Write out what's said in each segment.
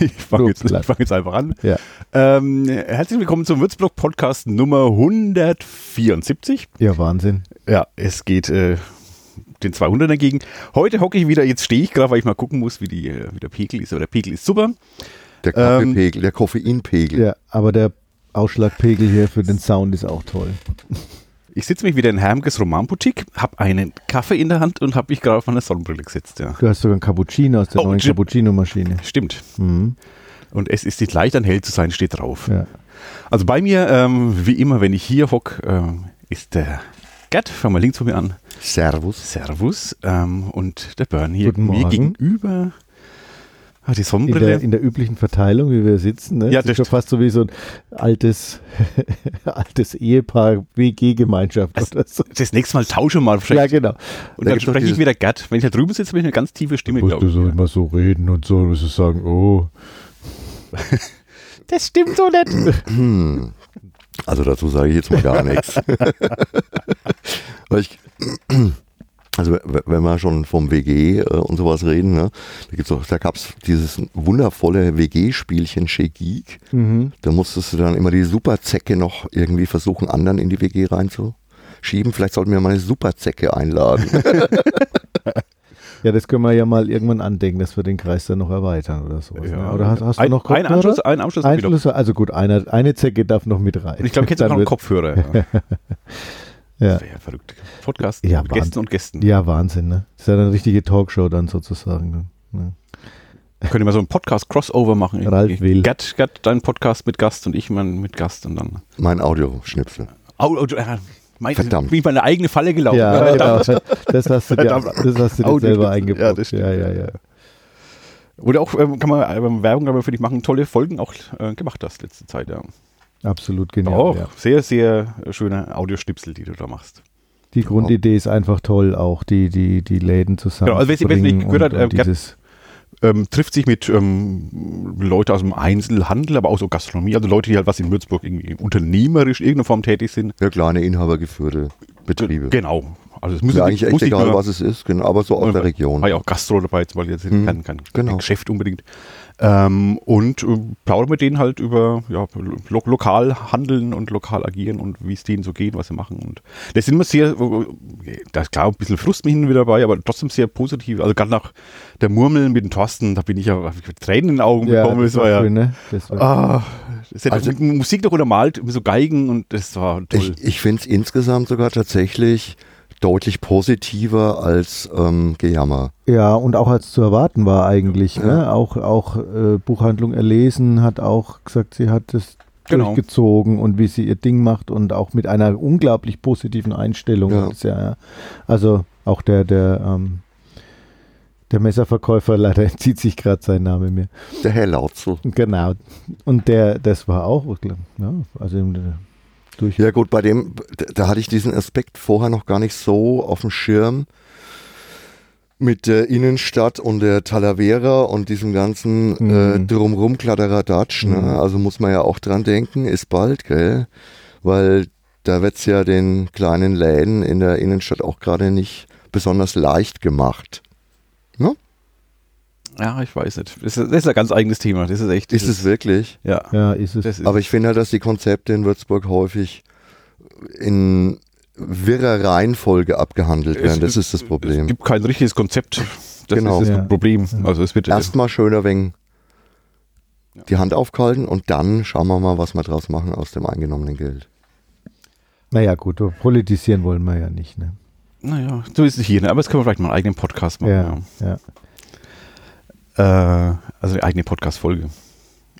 ich fange jetzt, ich fang jetzt einfach an. Ja. Ähm, herzlich willkommen zum Würzblock Podcast Nummer 174. Ja, Wahnsinn. Ja, es geht äh, den 200 dagegen. Heute hocke ich wieder, jetzt stehe ich gerade, weil ich mal gucken muss, wie, die, äh, wie der Pegel ist. Aber der Pegel ist super. Der Kaffeepegel, ähm, der Koffeinpegel. Ja, aber der Ausschlagpegel hier für den Sound ist auch toll. Ich sitze mich wieder in Hermges Romanboutique, habe einen Kaffee in der Hand und habe mich gerade auf meine Sonnenbrille gesetzt. Ja. Du hast sogar einen Cappuccino aus der oh, neuen Cappuccino-Maschine. Stimmt. Mhm. Und es ist nicht leicht, ein hell zu sein, steht drauf. Ja. Also bei mir, ähm, wie immer, wenn ich hier hocke, ähm, ist der Gerd, fang mal links von mir an. Servus. Servus. Ähm, und der Burn hier mir gegenüber. Ah, die Sonnenbrille. In der, in der, üblichen Verteilung, wie wir sitzen. Ne? Ja, das ist schon fast so wie so ein altes, altes Ehepaar, WG-Gemeinschaft. Also, so. Das nächste Mal tausche mal. Ja, genau. Und da dann spreche ich wieder Gerd. Wenn ich da drüben sitze, habe ich eine ganz tiefe Stimme, glaube ich. Du so ja. immer so reden und so, und so sagen, oh. das stimmt so nicht. Also dazu sage ich jetzt mal gar nichts. ich, also wenn wir schon vom WG äh, und sowas reden, ne, da, gibt's auch, da gab es dieses wundervolle WG-Spielchen Chez Geek. Mhm. Da musstest du dann immer die Superzecke noch irgendwie versuchen, anderen in die WG reinzuschieben. Vielleicht sollten wir mal eine Superzecke einladen. Ja, das können wir ja mal irgendwann andenken, dass wir den Kreis dann noch erweitern oder so. Ja. Ne? Oder hast, hast ein, du noch Kopfhörer? Ein Anschluss, ein Anschluss. Anschluss also gut, eine, eine Zecke darf noch mit rein. Ich glaube, jetzt noch einen Kopfhörer. Ja. Ja. Das wäre ja verrückt. Podcast ja, mit Gästen und Gästen. Ja, Wahnsinn, ne? Das ist ja eine richtige Talkshow dann sozusagen. Ne? Können wir so einen Podcast-Crossover machen? Ralf will. Gerd, Gerd, dein Podcast mit Gast und ich mein, mit Gast und dann. Mein Audioschnipsel. Audio, äh, mein, Verdammt. Bin ich meine eigene Falle gelaufen. Ja, genau. Das hast du dir, das hast du dir selber eingebaut. Ja, ja, ja, ja. Oder auch, ähm, kann man äh, Werbung aber für dich machen, tolle Folgen auch äh, gemacht hast letzte Zeit, ja. Absolut genial. Auch ja. sehr, sehr schöne Audiostipsel, die du da machst. Die Grundidee ist einfach toll, auch die, die, die Läden zusammen. Genau, also wer es nicht gehört hat, äh, dieses ähm, trifft sich mit ähm, Leuten aus dem Einzelhandel, aber auch so Gastronomie, also Leute, die halt was in Würzburg irgendwie unternehmerisch in irgendeiner Form tätig sind. Ja, kleine inhabergeführte Betriebe. Genau. Also es muss ja eigentlich echt egal, was es ist, genau, aber so aus der Region. War ja auch Gastro dabei, weil jetzt hm, kein, kein genau. Geschäft unbedingt. Ähm, und äh, plaudern mit denen halt über ja, lo lokal handeln und lokal agieren und wie es denen so geht, was sie machen. Und das sind immer sehr, da ist klar ein bisschen Frust mit hin wieder dabei, aber trotzdem sehr positiv. Also gerade nach der Murmeln mit dem Thorsten, da bin ich ja mit Tränen in den Augen ja, gekommen. Das, das war ja, schön, ne? das war ah, das also, Musik noch untermalt, so Geigen und das war toll. Ich, ich finde es insgesamt sogar tatsächlich deutlich positiver als ähm, Gejammer. Ja, und auch als zu erwarten war eigentlich. Ja. Ne? Auch, auch äh, Buchhandlung erlesen hat auch gesagt, sie hat es genau. durchgezogen und wie sie ihr Ding macht und auch mit einer unglaublich positiven Einstellung. Ja. ja also auch der, der, ähm, der Messerverkäufer, leider entzieht sich gerade sein Name mir. Der Herr Lautzel. Genau. Und der, das war auch, ja, also durch. Ja gut, bei dem, da hatte ich diesen Aspekt vorher noch gar nicht so auf dem Schirm mit der Innenstadt und der Talavera und diesem ganzen mhm. äh, drumrum Kladderadatsch. Ne? Mhm. Also muss man ja auch dran denken, ist bald, gell? Weil da wird es ja den kleinen Läden in der Innenstadt auch gerade nicht besonders leicht gemacht. Ja, ich weiß nicht. Das ist, das ist ein ganz eigenes Thema. Das ist echt. Ist es wirklich? Ja. Ja, ist es. Aber ich finde halt, dass die Konzepte in Würzburg häufig in wirrer Reihenfolge abgehandelt werden. das ist das Problem. Es gibt kein richtiges Konzept. Das genau. ist das ja. Problem. Also es wird erstmal schöner wegen die Hand aufkalten und dann schauen wir mal, was wir draus machen aus dem eingenommenen Geld. Naja, gut, politisieren wollen wir ja nicht. Ne? Naja, so ist es hier. Ne? Aber jetzt können wir vielleicht mal einen eigenen Podcast machen. Ja, ja. ja. Äh, also eine eigene Podcast-Folge.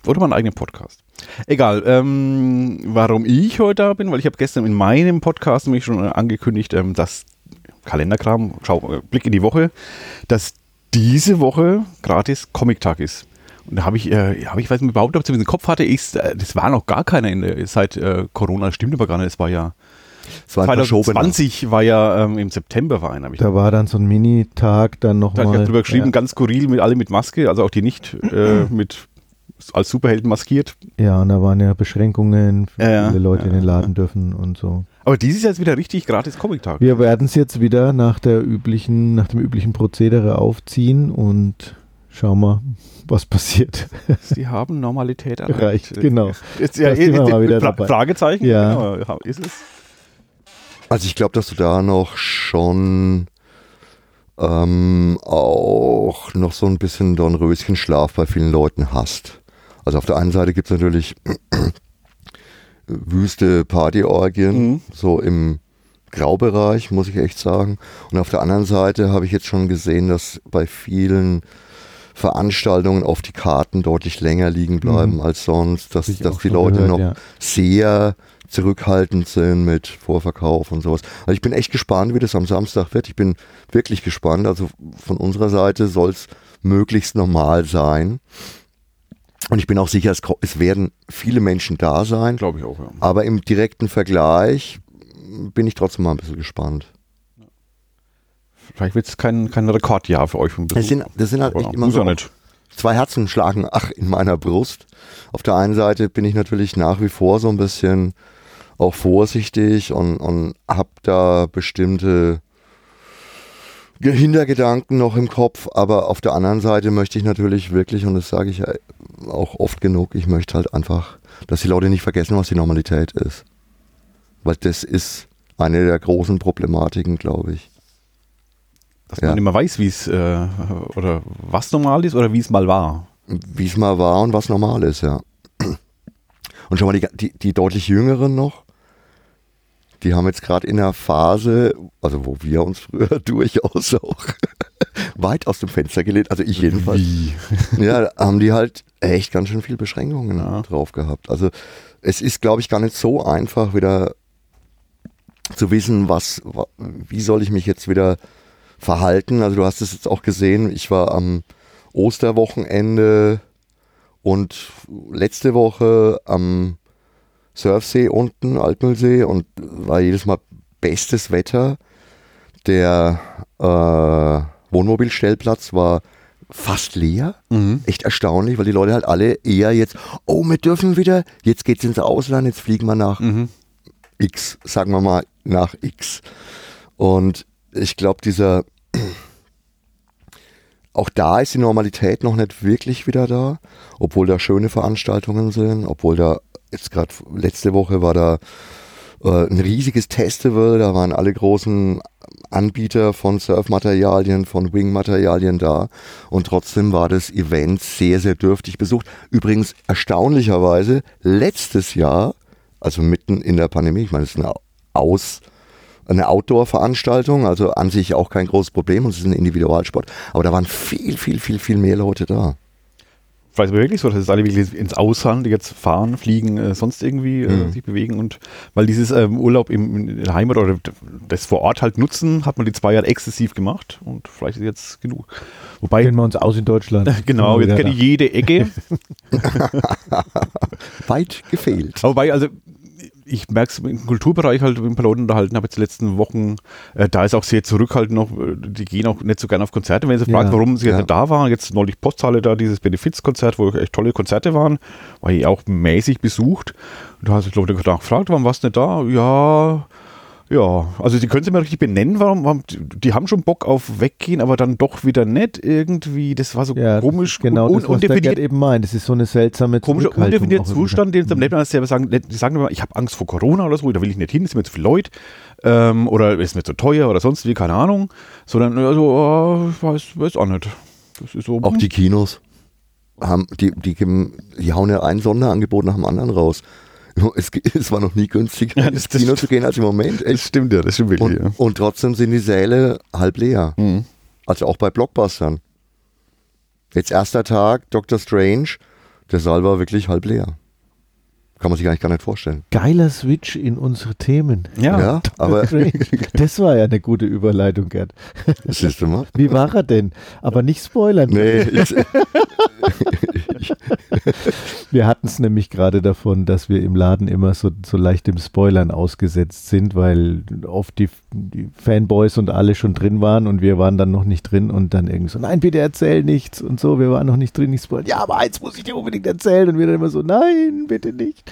Oder mal einen eigenen Podcast. Egal, ähm, warum ich heute da bin, weil ich habe gestern in meinem Podcast nämlich schon angekündigt, ähm, dass Kalenderkram, schau, äh, Blick in die Woche, dass diese Woche gratis Comic-Tag ist. Und da habe ich, äh, hab ich weiß nicht überhaupt, ob ich es im Kopf hatte, ich, äh, das war noch gar keiner in der, seit äh, Corona, stimmt aber gar nicht, es war ja 2020 war ja ähm, im September war einer. Da war dann so ein Mini-Tag dann nochmal. Da habe ich drüber geschrieben, ja. ganz skurril, mit alle mit Maske, also auch die nicht äh, mit als Superhelden maskiert. Ja, und da waren ja Beschränkungen, für ja, viele Leute ja, in den Laden dürfen und so. Aber dieses Jahr ist wieder richtig gratis Comic-Tag. Wir werden es jetzt wieder nach der üblichen, nach dem üblichen Prozedere aufziehen und schauen wir, was passiert. Sie haben Normalität erreicht. genau. Ist ja eh, mal wieder dabei. Fragezeichen? Ja. Genau. Ist es? Also ich glaube, dass du da noch schon ähm, auch noch so ein bisschen Dornröschenschlaf bei vielen Leuten hast. Also auf der einen Seite gibt es natürlich wüste Partyorgien, mhm. so im Graubereich, muss ich echt sagen. Und auf der anderen Seite habe ich jetzt schon gesehen, dass bei vielen Veranstaltungen auf die Karten deutlich länger liegen bleiben mhm. als sonst, dass, dass die Leute gehört, noch ja. sehr zurückhaltend sind mit Vorverkauf und sowas. Also ich bin echt gespannt, wie das am Samstag wird. Ich bin wirklich gespannt. Also von unserer Seite soll es möglichst normal sein. Und ich bin auch sicher, es, es werden viele Menschen da sein. Glaube ich auch, ja. Aber im direkten Vergleich bin ich trotzdem mal ein bisschen gespannt. Vielleicht wird es kein, kein Rekordjahr für euch. Das sind, das sind halt echt immer so zwei Herzen schlagen ach in meiner Brust. Auf der einen Seite bin ich natürlich nach wie vor so ein bisschen auch vorsichtig und, und habe da bestimmte Hintergedanken noch im Kopf, aber auf der anderen Seite möchte ich natürlich wirklich, und das sage ich ja auch oft genug, ich möchte halt einfach, dass die Leute nicht vergessen, was die Normalität ist. Weil das ist eine der großen Problematiken, glaube ich. Dass ja. man immer weiß, wie es äh, oder was normal ist oder wie es mal war. Wie es mal war und was normal ist, ja. Und schon mal die, die, die deutlich jüngeren noch, die haben jetzt gerade in der Phase, also wo wir uns früher durchaus auch weit aus dem Fenster gelehnt, also ich jedenfalls. Wie? ja, haben die halt echt ganz schön viel Beschränkungen ja. drauf gehabt. Also es ist, glaube ich, gar nicht so einfach, wieder zu wissen, was, wie soll ich mich jetzt wieder verhalten. Also du hast es jetzt auch gesehen, ich war am Osterwochenende und letzte Woche am Surfsee unten, Altmühlsee und war jedes Mal bestes Wetter. Der äh, Wohnmobilstellplatz war fast leer. Mhm. Echt erstaunlich, weil die Leute halt alle eher jetzt, oh, wir dürfen wieder, jetzt geht's ins Ausland, jetzt fliegen wir nach mhm. X, sagen wir mal nach X. Und ich glaube, dieser auch da ist die Normalität noch nicht wirklich wieder da, obwohl da schöne Veranstaltungen sind, obwohl da jetzt gerade letzte Woche war da äh, ein riesiges Festival, da waren alle großen Anbieter von Surfmaterialien, von Wingmaterialien da und trotzdem war das Event sehr, sehr dürftig besucht. Übrigens erstaunlicherweise letztes Jahr, also mitten in der Pandemie, ich meine, es ist eine Aus- eine Outdoor-Veranstaltung, also an sich auch kein großes Problem und es ist ein Individualsport. Aber da waren viel, viel, viel, viel mehr Leute da. Vielleicht wirklich so, dass es alle wirklich ins Ausland jetzt fahren, fliegen, äh, sonst irgendwie äh, mhm. sich bewegen und weil dieses ähm, Urlaub im, in der Heimat oder das vor Ort halt nutzen, hat man die zwei Jahre exzessiv gemacht und vielleicht ist jetzt genug. Wobei kennen wir uns aus in Deutschland. genau, jetzt kenne ich jede Ecke. Weit gefehlt. Wobei, also ich merke es im Kulturbereich halt mit ein paar Leuten unterhalten, habe jetzt die letzten Wochen, äh, da ist auch sehr zurückhaltend noch, die gehen auch nicht so gerne auf Konzerte, wenn sie fragen, warum sie ja. da waren. Jetzt neulich Posthalle da, dieses Benefizkonzert, wo echt tolle Konzerte waren, war ich auch mäßig besucht. Und da haben sich Leute gefragt, warum warst du nicht da? Ja, ja, also die können sie mal richtig benennen, warum, warum, die haben schon Bock auf weggehen, aber dann doch wieder nicht irgendwie, das war so ja, komisch. Genau, un, das, was undefiniert, eben meint, das ist so eine seltsame Komischer, undefinierter Zustand, den sie am Netten selber sagen, die sagen immer, ich habe Angst vor Corona oder so, da will ich nicht hin, ist mir zu viel Leute ähm, oder ist mir zu teuer oder sonst wie, keine Ahnung, sondern also, oh, ich weiß, weiß auch nicht. Das ist so, auch die Kinos haben, die, die, die hauen ja ein Sonderangebot nach dem anderen raus. Es, es, war noch nie günstiger ja, ins Kino zu gehen als im Moment. Echt. Das stimmt ja, das stimmt wirklich. Und, ja. und trotzdem sind die Säle halb leer. Mhm. Also auch bei Blockbustern. Jetzt erster Tag, Doctor Strange, der Saal war wirklich halb leer. Kann man sich eigentlich gar nicht vorstellen. Geiler Switch in unsere Themen. Ja, ja aber. Das war ja eine gute Überleitung, Gerd. Siehst du mal? Wie war er denn? Aber nicht spoilern. Nee, ich, wir hatten es nämlich gerade davon, dass wir im Laden immer so, so leicht dem Spoilern ausgesetzt sind, weil oft die, die, Fanboys und alle schon drin waren und wir waren dann noch nicht drin und dann irgendwie so, nein, bitte erzähl nichts und so, wir waren noch nicht drin, nicht spoilern. Ja, aber eins muss ich dir unbedingt erzählen und wir dann immer so, nein, bitte nicht.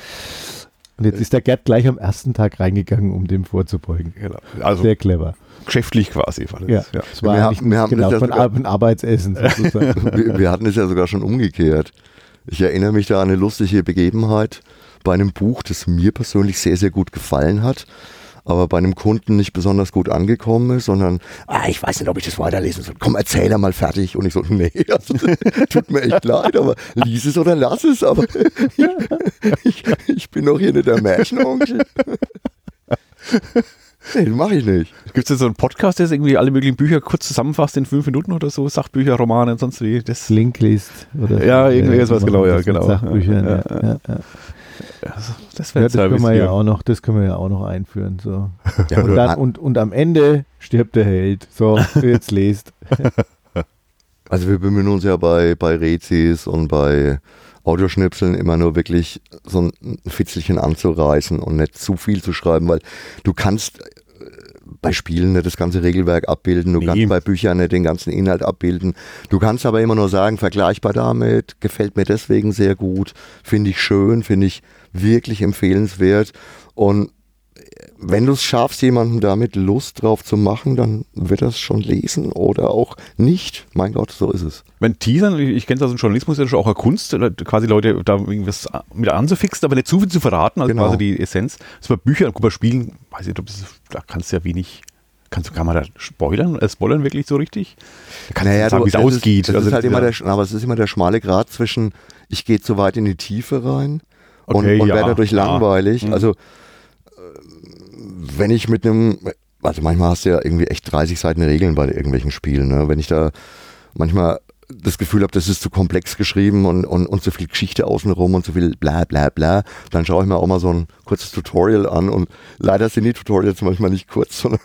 Und jetzt ist der Gerd gleich am ersten Tag reingegangen, um dem vorzubeugen. Genau. Also Sehr clever. Geschäftlich quasi war das. Ja, ja. es war wir haben, wir haben genau, von sogar, Arbeitsessen wir, wir hatten es ja sogar schon umgekehrt. Ich erinnere mich da an eine lustige Begebenheit bei einem Buch, das mir persönlich sehr, sehr gut gefallen hat aber bei einem Kunden nicht besonders gut angekommen ist, sondern, ah, ich weiß nicht, ob ich das weiterlesen soll. Komm, erzähl er mal fertig. Und ich so, nee, also, tut mir echt leid, aber lies es oder lass es, aber ich, ich bin doch hier nicht der Märchenonkel. Nee, das mache ich nicht. Gibt es denn so einen Podcast, der irgendwie alle möglichen Bücher kurz zusammenfasst in fünf Minuten oder so? Sachbücher, Romane, sonst wie? Das Linklist oder Ja, irgendwie äh, was genau, ja, genau. Sachbücher, ja, ja, ja. Ja. Das, ja, das können wir ja auch noch, das können wir ja auch noch einführen. So. Ja, und, dann, und, und am Ende stirbt der Held. So, jetzt lest. Also wir bemühen uns ja bei, bei Rezis und bei Audioschnipseln immer nur wirklich so ein Fitzelchen anzureißen und nicht zu viel zu schreiben, weil du kannst bei Spielen nicht das ganze Regelwerk abbilden, du nee. kannst bei Büchern nicht den ganzen Inhalt abbilden. Du kannst aber immer nur sagen, vergleichbar damit, gefällt mir deswegen sehr gut, finde ich schön, finde ich wirklich empfehlenswert. Und wenn du es schaffst, jemanden damit Lust drauf zu machen, dann wird er es schon lesen oder auch nicht. Mein Gott, so ist es. Wenn Teasern, ich kenne das aus dem Journalismus, ist auch eine Kunst, quasi Leute da irgendwas mit anzufixen, aber nicht zu viel zu verraten, also genau. quasi die Essenz. Das bei Büchern, guck, bei Spielen, weiß ich, da kannst du ja wenig Kannst, kann man da spoilern? Äh, spoilern wirklich so richtig? Da kannst naja, sagen, wie es ausgeht. das also, ist halt immer der, aber es ist immer der schmale Grad zwischen, ich gehe zu weit in die Tiefe rein okay, und, und ja, werde dadurch ja. langweilig. Mhm. Also wenn ich mit einem, also manchmal hast du ja irgendwie echt 30 Seiten Regeln bei irgendwelchen Spielen. Ne? Wenn ich da manchmal das Gefühl habe, das ist zu komplex geschrieben und, und, und zu viel Geschichte außenrum und zu viel bla bla bla, dann schaue ich mir auch mal so ein kurzes Tutorial an und leider sind die Tutorials manchmal nicht kurz, sondern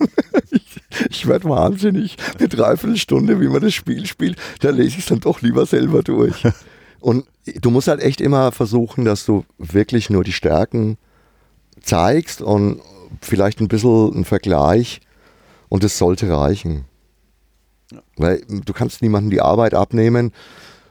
ich, ich werde wahnsinnig. Eine Dreiviertelstunde, wie man das Spiel spielt, da lese ich es dann doch lieber selber durch. Und du musst halt echt immer versuchen, dass du wirklich nur die Stärken zeigst und vielleicht ein bisschen einen Vergleich und das sollte reichen. Ja. Weil du kannst niemandem die Arbeit abnehmen,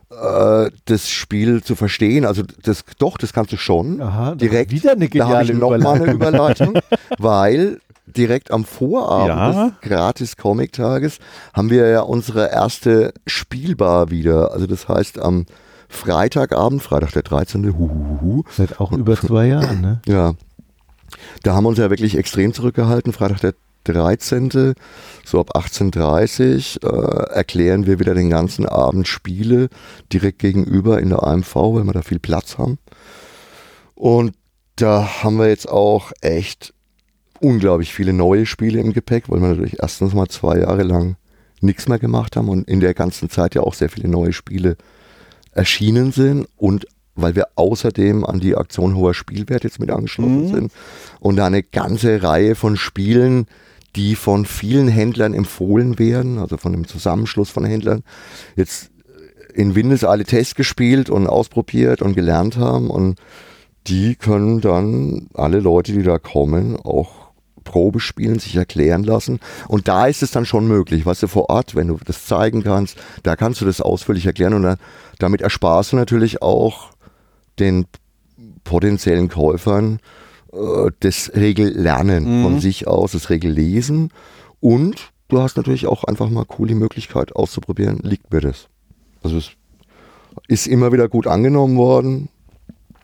äh, das Spiel zu verstehen. Also das, doch, das kannst du schon. Aha, direkt wieder eine geniale da nochmal eine Überleitung, weil direkt am Vorabend ja. des gratis Comic-Tages haben wir ja unsere erste Spielbar wieder. Also das heißt am Freitagabend, Freitag der 13. Huhuhu. Seit auch über zwei Jahren, ne? Ja. Da haben wir uns ja wirklich extrem zurückgehalten. Freitag der 13. So ab 18.30 Uhr äh, erklären wir wieder den ganzen Abend Spiele direkt gegenüber in der AMV, weil wir da viel Platz haben. Und da haben wir jetzt auch echt unglaublich viele neue Spiele im Gepäck, weil wir natürlich erstens mal zwei Jahre lang nichts mehr gemacht haben und in der ganzen Zeit ja auch sehr viele neue Spiele erschienen sind und weil wir außerdem an die Aktion hoher Spielwert jetzt mit angeschlossen mhm. sind und da eine ganze Reihe von Spielen, die von vielen Händlern empfohlen werden, also von einem Zusammenschluss von Händlern, jetzt in Windeseile Test gespielt und ausprobiert und gelernt haben und die können dann alle Leute, die da kommen, auch Probe spielen, sich erklären lassen. Und da ist es dann schon möglich, weißt du, vor Ort, wenn du das zeigen kannst, da kannst du das ausführlich erklären und dann, damit ersparst du natürlich auch den potenziellen Käufern äh, das Regellernen mhm. von sich aus, das Regellesen und du hast natürlich auch einfach mal cool die Möglichkeit auszuprobieren, liegt mir das. Also es ist immer wieder gut angenommen worden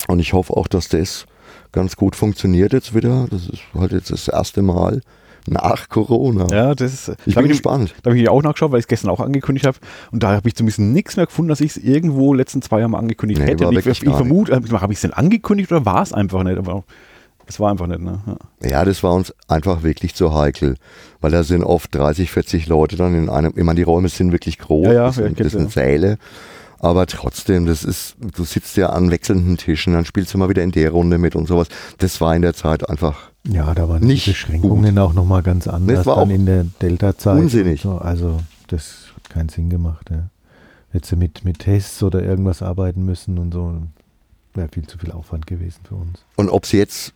und ich hoffe auch, dass das ganz gut funktioniert jetzt wieder. Das ist halt jetzt das erste Mal nach Corona. Ja, das ist, ich bin gespannt. Da habe ich auch nachgeschaut, weil ich es gestern auch angekündigt habe. Und da habe ich zumindest nichts mehr gefunden, dass ich es irgendwo letzten zwei Jahren mal angekündigt nee, hätte. Ich, ich vermute, habe ich es denn angekündigt oder war es einfach nicht? Aber es war einfach nicht, ne? Ja. ja. das war uns einfach wirklich zu heikel. Weil da sind oft 30, 40 Leute dann in einem, ich meine, die Räume sind wirklich groß, ja, ja, das sind, das sind Säle. Aber trotzdem, das ist, du sitzt ja an wechselnden Tischen, dann spielst du mal wieder in der Runde mit und sowas. Das war in der Zeit einfach. Ja, da waren nicht die Beschränkungen gut. auch nochmal ganz anders das war dann in der Delta-Zeit. Unsinnig. So. Also, das hat keinen Sinn gemacht, ja. hätte sie mit, mit Tests oder irgendwas arbeiten müssen und so. Wäre viel zu viel Aufwand gewesen für uns. Und ob es jetzt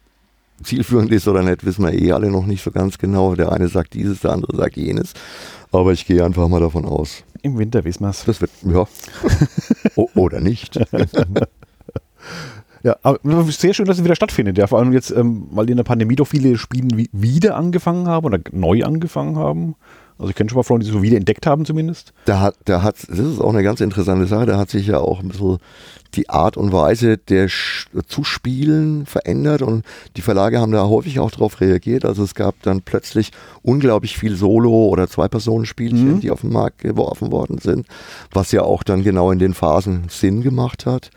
zielführend ist oder nicht, wissen wir eh alle noch nicht so ganz genau. Der eine sagt dieses, der andere sagt jenes. Aber ich gehe einfach mal davon aus. Im Winter wissen wir es. Das wird, ja. oder nicht. Ja, aber sehr schön, dass es wieder stattfindet. Ja, vor allem jetzt, ähm, weil in der Pandemie doch viele Spiele wieder angefangen haben oder neu angefangen haben. Also ich kenne schon mal Freunde, die so wieder entdeckt haben zumindest. Da hat, da hat, das ist auch eine ganz interessante Sache, da hat sich ja auch ein bisschen die Art und Weise der Zuspielen verändert und die Verlage haben da häufig auch darauf reagiert. Also es gab dann plötzlich unglaublich viel Solo- oder Zwei-Personen-Spielchen, mhm. die auf den Markt geworfen worden sind, was ja auch dann genau in den Phasen Sinn gemacht hat.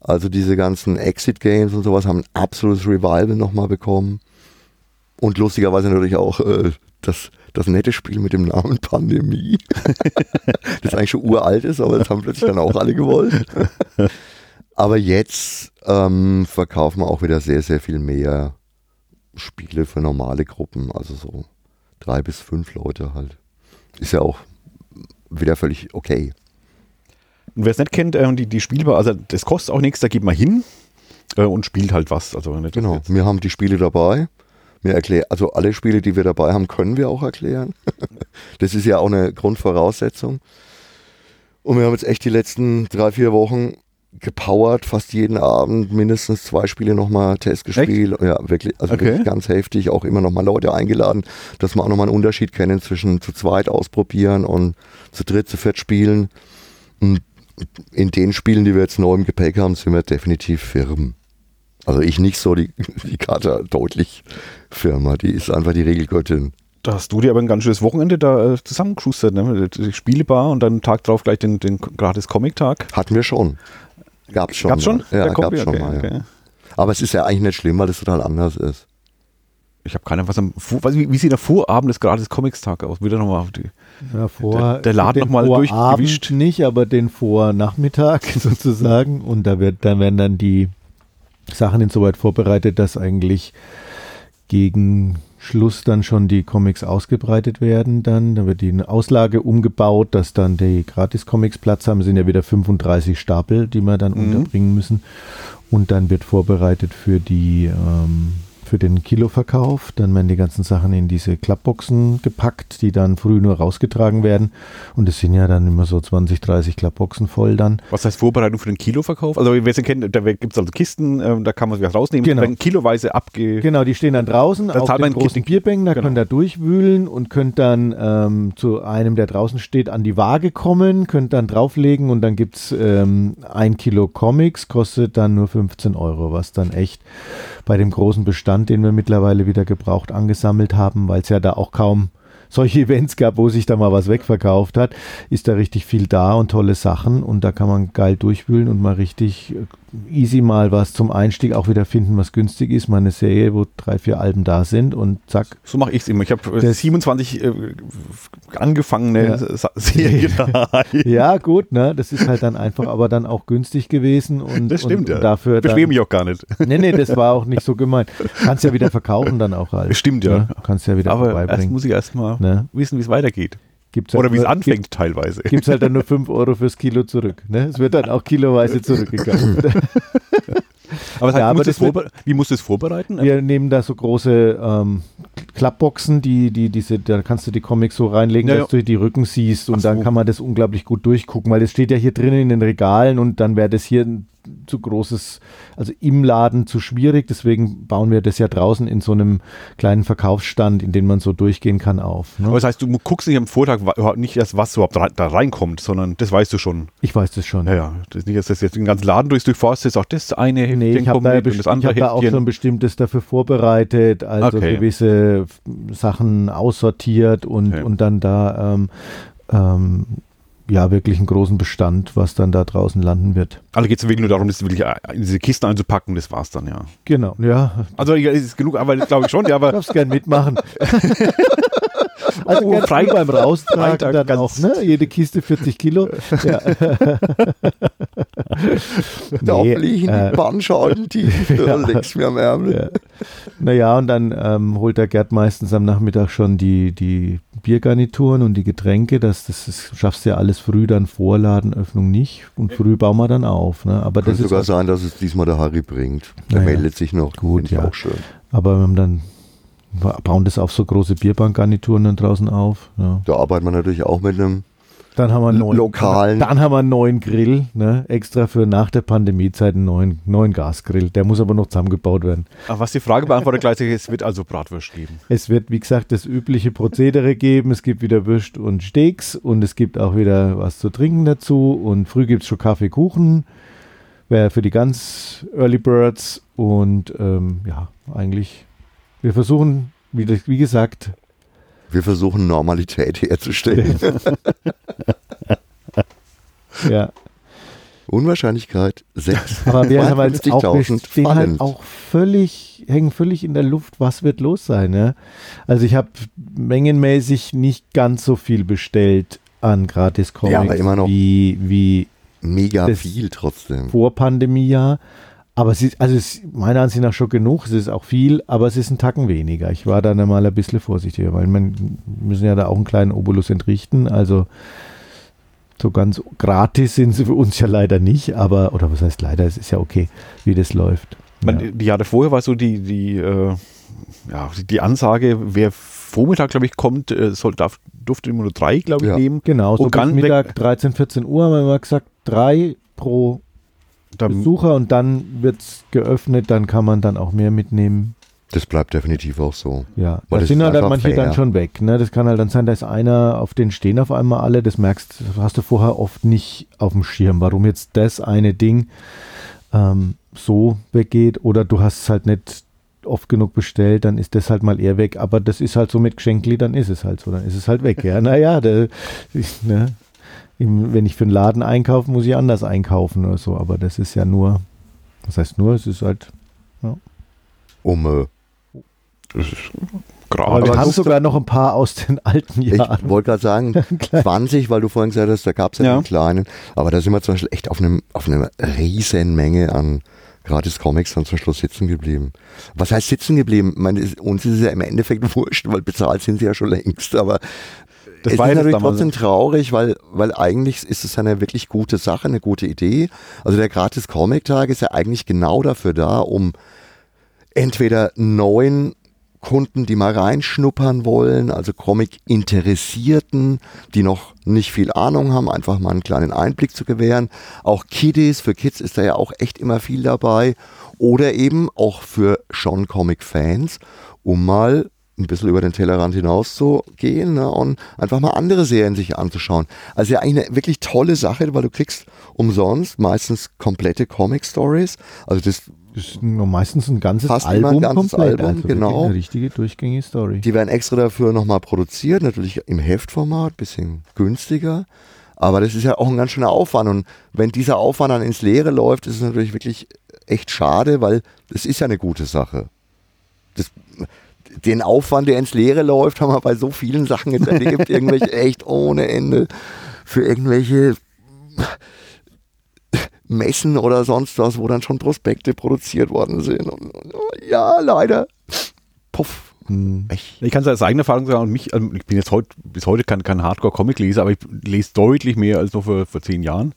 Also diese ganzen Exit-Games und sowas haben ein absolutes Revival nochmal bekommen. Und lustigerweise natürlich auch äh, das, das nette Spiel mit dem Namen Pandemie. das eigentlich schon uralt ist, aber das haben plötzlich dann auch alle gewollt. aber jetzt ähm, verkaufen wir auch wieder sehr, sehr viel mehr Spiele für normale Gruppen. Also so drei bis fünf Leute halt. Ist ja auch wieder völlig okay. Und wer es nicht kennt, äh, die, die Spielbar, also das kostet auch nichts, da geht man hin äh, und spielt halt was. Also genau, wir haben die Spiele dabei. Wir erklären, also alle Spiele, die wir dabei haben, können wir auch erklären. das ist ja auch eine Grundvoraussetzung. Und wir haben jetzt echt die letzten drei, vier Wochen gepowert, fast jeden Abend mindestens zwei Spiele nochmal Test gespielt. Echt? Ja, wirklich, also okay. wirklich ganz heftig, auch immer nochmal Leute eingeladen, dass wir auch nochmal einen Unterschied kennen zwischen zu zweit ausprobieren und zu dritt, zu viert spielen. Und in den Spielen, die wir jetzt neu im Gepäck haben, sind wir definitiv Firmen. Also ich nicht so, die, die Karte deutlich Firma, die ist einfach die Regelgöttin. Da hast du dir aber ein ganz schönes Wochenende da äh, zusammengeschustert, ne? Die Spielebar und dann Tag drauf gleich den, den gratis Comic-Tag. Hatten wir schon. Gab's schon. Gab's schon? Ja, gab's schon okay, mal, ja. Aber es ist ja eigentlich nicht schlimm, weil es total anders ist. Ich habe keine was am wie, wie sieht der Vorabend des gratis Comics-Tag aus? Wieder nochmal auf die. Ja, vor, der, der Laden nochmal durchgewischt. nicht, aber den Vornachmittag sozusagen. Und da wird, dann werden dann die Sachen insoweit vorbereitet, dass eigentlich gegen Schluss dann schon die Comics ausgebreitet werden. Dann, da wird die Auslage umgebaut, dass dann die Gratis-Comics Platz haben. Es sind ja wieder 35 Stapel, die wir dann mhm. unterbringen müssen. Und dann wird vorbereitet für die ähm, für den Kiloverkauf. Dann werden die ganzen Sachen in diese Klappboxen gepackt, die dann früh nur rausgetragen werden. Und es sind ja dann immer so 20, 30 Klappboxen voll dann. Was heißt Vorbereitung für den Kiloverkauf? Also wer es kennt, da gibt es also Kisten, äh, da kann man sich was rausnehmen. Genau. Werden kiloweise abge... Genau, die stehen dann draußen da auf den großen Bierbänken, da genau. könnt ihr durchwühlen und könnt dann ähm, zu einem, der draußen steht, an die Waage kommen, könnt dann drauflegen und dann gibt es ähm, ein Kilo Comics, kostet dann nur 15 Euro, was dann echt bei dem großen Bestand, den wir mittlerweile wieder gebraucht angesammelt haben, weil es ja da auch kaum solche Events gab, wo sich da mal was wegverkauft hat, ist da richtig viel da und tolle Sachen und da kann man geil durchwühlen und mal richtig äh, easy mal was zum Einstieg auch wieder finden, was günstig ist. Meine Serie, wo drei, vier Alben da sind und zack. So mache ich es immer. Ich habe 27 äh, angefangene ja. Serien. ja, gut, ne? Das ist halt dann einfach, aber dann auch günstig gewesen und, das stimmt, und, ja. dafür. Beschwere mich auch gar nicht. Nee, nee, das war auch nicht so gemeint. Kannst ja wieder verkaufen dann auch halt. Stimmt, ja. Ne? Kannst ja wieder aber vorbeibringen. Erst muss ich erstmal ne? wissen, wie es weitergeht. Gibt's halt Oder wie es anfängt gibt, teilweise. Gibt es halt dann nur 5 Euro fürs Kilo zurück. Ne? Es wird dann auch kiloweise zurückgegangen. aber, ja, aber das wird, wie musst du es vorbereiten? Wir nehmen da so große ähm, Klappboxen, die, die, diese, da kannst du die Comics so reinlegen, ja, dass ja. du die Rücken siehst und so. dann kann man das unglaublich gut durchgucken, weil das steht ja hier drinnen in den Regalen und dann wäre das hier zu großes, also im Laden zu schwierig. Deswegen bauen wir das ja draußen in so einem kleinen Verkaufsstand, in den man so durchgehen kann, auf. Ne? Aber das heißt, du guckst nicht am Vortag nicht erst, was überhaupt da reinkommt, sondern das weißt du schon. Ich weiß das schon. Ja, ja. Das ist nicht, dass das jetzt den ganzen Laden durch, durchforstet, auch das eine Heftchen nee, ich habe da, andere ich hab da auch schon bestimmtes dafür vorbereitet, also okay. gewisse Sachen aussortiert und, okay. und dann da ähm, ähm, ja wirklich einen großen Bestand, was dann da draußen landen wird. Also geht es wirklich nur darum, das wirklich in diese Kisten einzupacken, das war's dann, ja. Genau, ja. Also ist genug Arbeit, glaube ich schon, ja, aber. Ich darfst gern mitmachen. Also oh, frei beim Raustragen Freitag dann auch, ne? Jede Kiste 40 Kilo. Ja. da nee, liegen äh, die Bandschalen tief, ja, legst mir am Ärmel. Ja. Naja, und dann ähm, holt der Gerd meistens am Nachmittag schon die, die Biergarnituren und die Getränke, das, das, das schaffst du ja alles früh dann vor Ladenöffnung nicht und früh bauen wir dann auf. Ne? Aber Kann das sogar ist sein, dass es diesmal der Harry bringt. Der Naja. meldet sich noch. Gut, ja. auch schön. Aber wir haben dann bauen das auf so große Bierbankgarnituren dann draußen auf. Ja. Da arbeitet man natürlich auch mit einem Dann haben wir einen neuen, Lokalen. Dann haben wir einen neuen Grill, ne? extra für nach der Pandemiezeit einen neuen, neuen Gasgrill. Der muss aber noch zusammengebaut werden. Aber was die Frage beantwortet gleichzeitig, es wird also Bratwurst geben. Es wird, wie gesagt, das übliche Prozedere geben. Es gibt wieder Würst und Steaks und es gibt auch wieder was zu trinken dazu. Und früh gibt es schon Kaffee, Kuchen. Wäre für die ganz Early Birds. Und ähm, ja, eigentlich, wir versuchen, wie, wie gesagt, Wir versuchen Normalität herzustellen. ja. Unwahrscheinlichkeit 6. Aber wir haben halt auch, wir 52.000 stehen halt auch völlig, hängen völlig in der Luft, was wird los sein. Ne? Also ich habe mengenmäßig nicht ganz so viel bestellt an gratis Comics Ja, wie, wie Mega viel trotzdem. vor Pandemiejahr. Aber es ist, also es meiner Ansicht nach schon genug, es ist auch viel, aber es ist ein Tacken weniger. Ich war da mal ein bisschen vorsichtiger, weil man wir müssen ja da auch einen kleinen Obolus entrichten. Also so ganz gratis sind sie für uns ja leider nicht, aber, oder was heißt leider, es ist ja okay, wie das läuft. Man, Ja. Die Jahre vorher war so die, die, äh, ja, die Ansage, wer Vormittag, glaube ich, kommt, äh, soll, darf, durfte immer nur drei, glaube ich, Ja. nehmen. Genau, so Und bis Mittag 13, 14 Uhr haben wir immer gesagt, drei pro Dann, Besucher und dann wird es geöffnet, dann kann man dann auch mehr mitnehmen. Das bleibt definitiv auch so. Ja, Weil da das sind halt dann einfach manche fair. dann schon weg. Ne? Das kann halt dann sein, da ist einer, auf den stehen auf einmal alle, das merkst das hast du vorher oft nicht auf dem Schirm, warum jetzt das eine Ding ähm, so weggeht oder du hast es halt nicht oft genug bestellt, dann ist das halt mal eher weg. Aber das ist halt so mit Geschenkli, dann ist es halt so, dann ist es halt weg. Ja, naja, ich, ne? Im- wenn ich für einen Laden einkaufe, muss ich anders einkaufen oder so. Aber das ist ja nur, was heißt nur, es ist halt Um äh, das ist Aber gerade. wir Aber haben sogar noch ein paar aus den alten Ich Jahren. wollte gerade sagen, 20, weil du vorhin gesagt hast, da gab es ja, Ja. den kleinen. Aber da sind wir zum Beispiel echt auf, einem, auf einer riesen Menge an gratis Comics dann zum Schluss sitzen geblieben. Was heißt sitzen geblieben? Ich meine, uns ist es ja im Endeffekt wurscht, weil bezahlt sind sie ja schon längst. Aber Das es war ist natürlich trotzdem traurig, weil, weil eigentlich ist es eine wirklich gute Sache, eine gute Idee. Also der gratis Comic-Tag ist ja eigentlich genau dafür da, um entweder neuen Kunden, die mal reinschnuppern wollen, also Comic-Interessierten, die noch nicht viel Ahnung haben, einfach mal einen kleinen Einblick zu gewähren. Auch Kiddies, für Kids ist da ja auch echt immer viel dabei. Oder eben auch für schon Comic-Fans, um mal ein bisschen über den Tellerrand hinaus zu gehen ne, und einfach mal andere Serien sich anzuschauen. Also ja eigentlich eine wirklich tolle Sache, weil du kriegst umsonst meistens komplette Comic-Stories. Also das ist nur meistens ein ganzes Fast Album ein ganzes komplett. Album, also genau. Eine richtige durchgängige Story. Die werden extra dafür nochmal produziert, natürlich im Heftformat, bisschen günstiger. Aber das ist ja auch ein ganz schöner Aufwand. Und wenn dieser Aufwand dann ins Leere läuft, ist es natürlich wirklich echt schade, weil es ist ja eine gute Sache. Das, den Aufwand, der ins Leere läuft, haben wir bei so vielen Sachen jetzt erlebt. gibt irgendwelche echt ohne Ende für irgendwelche Messen oder sonst was, wo dann schon Prospekte produziert worden sind. Und, und, ja, leider. Puff. Hm. Ich kann es aus eigener Erfahrung sagen, und mich, also ich bin jetzt heute, bis heute kein, kein Hardcore-Comic-Leser, aber ich lese deutlich mehr als noch vor, vor zehn Jahren.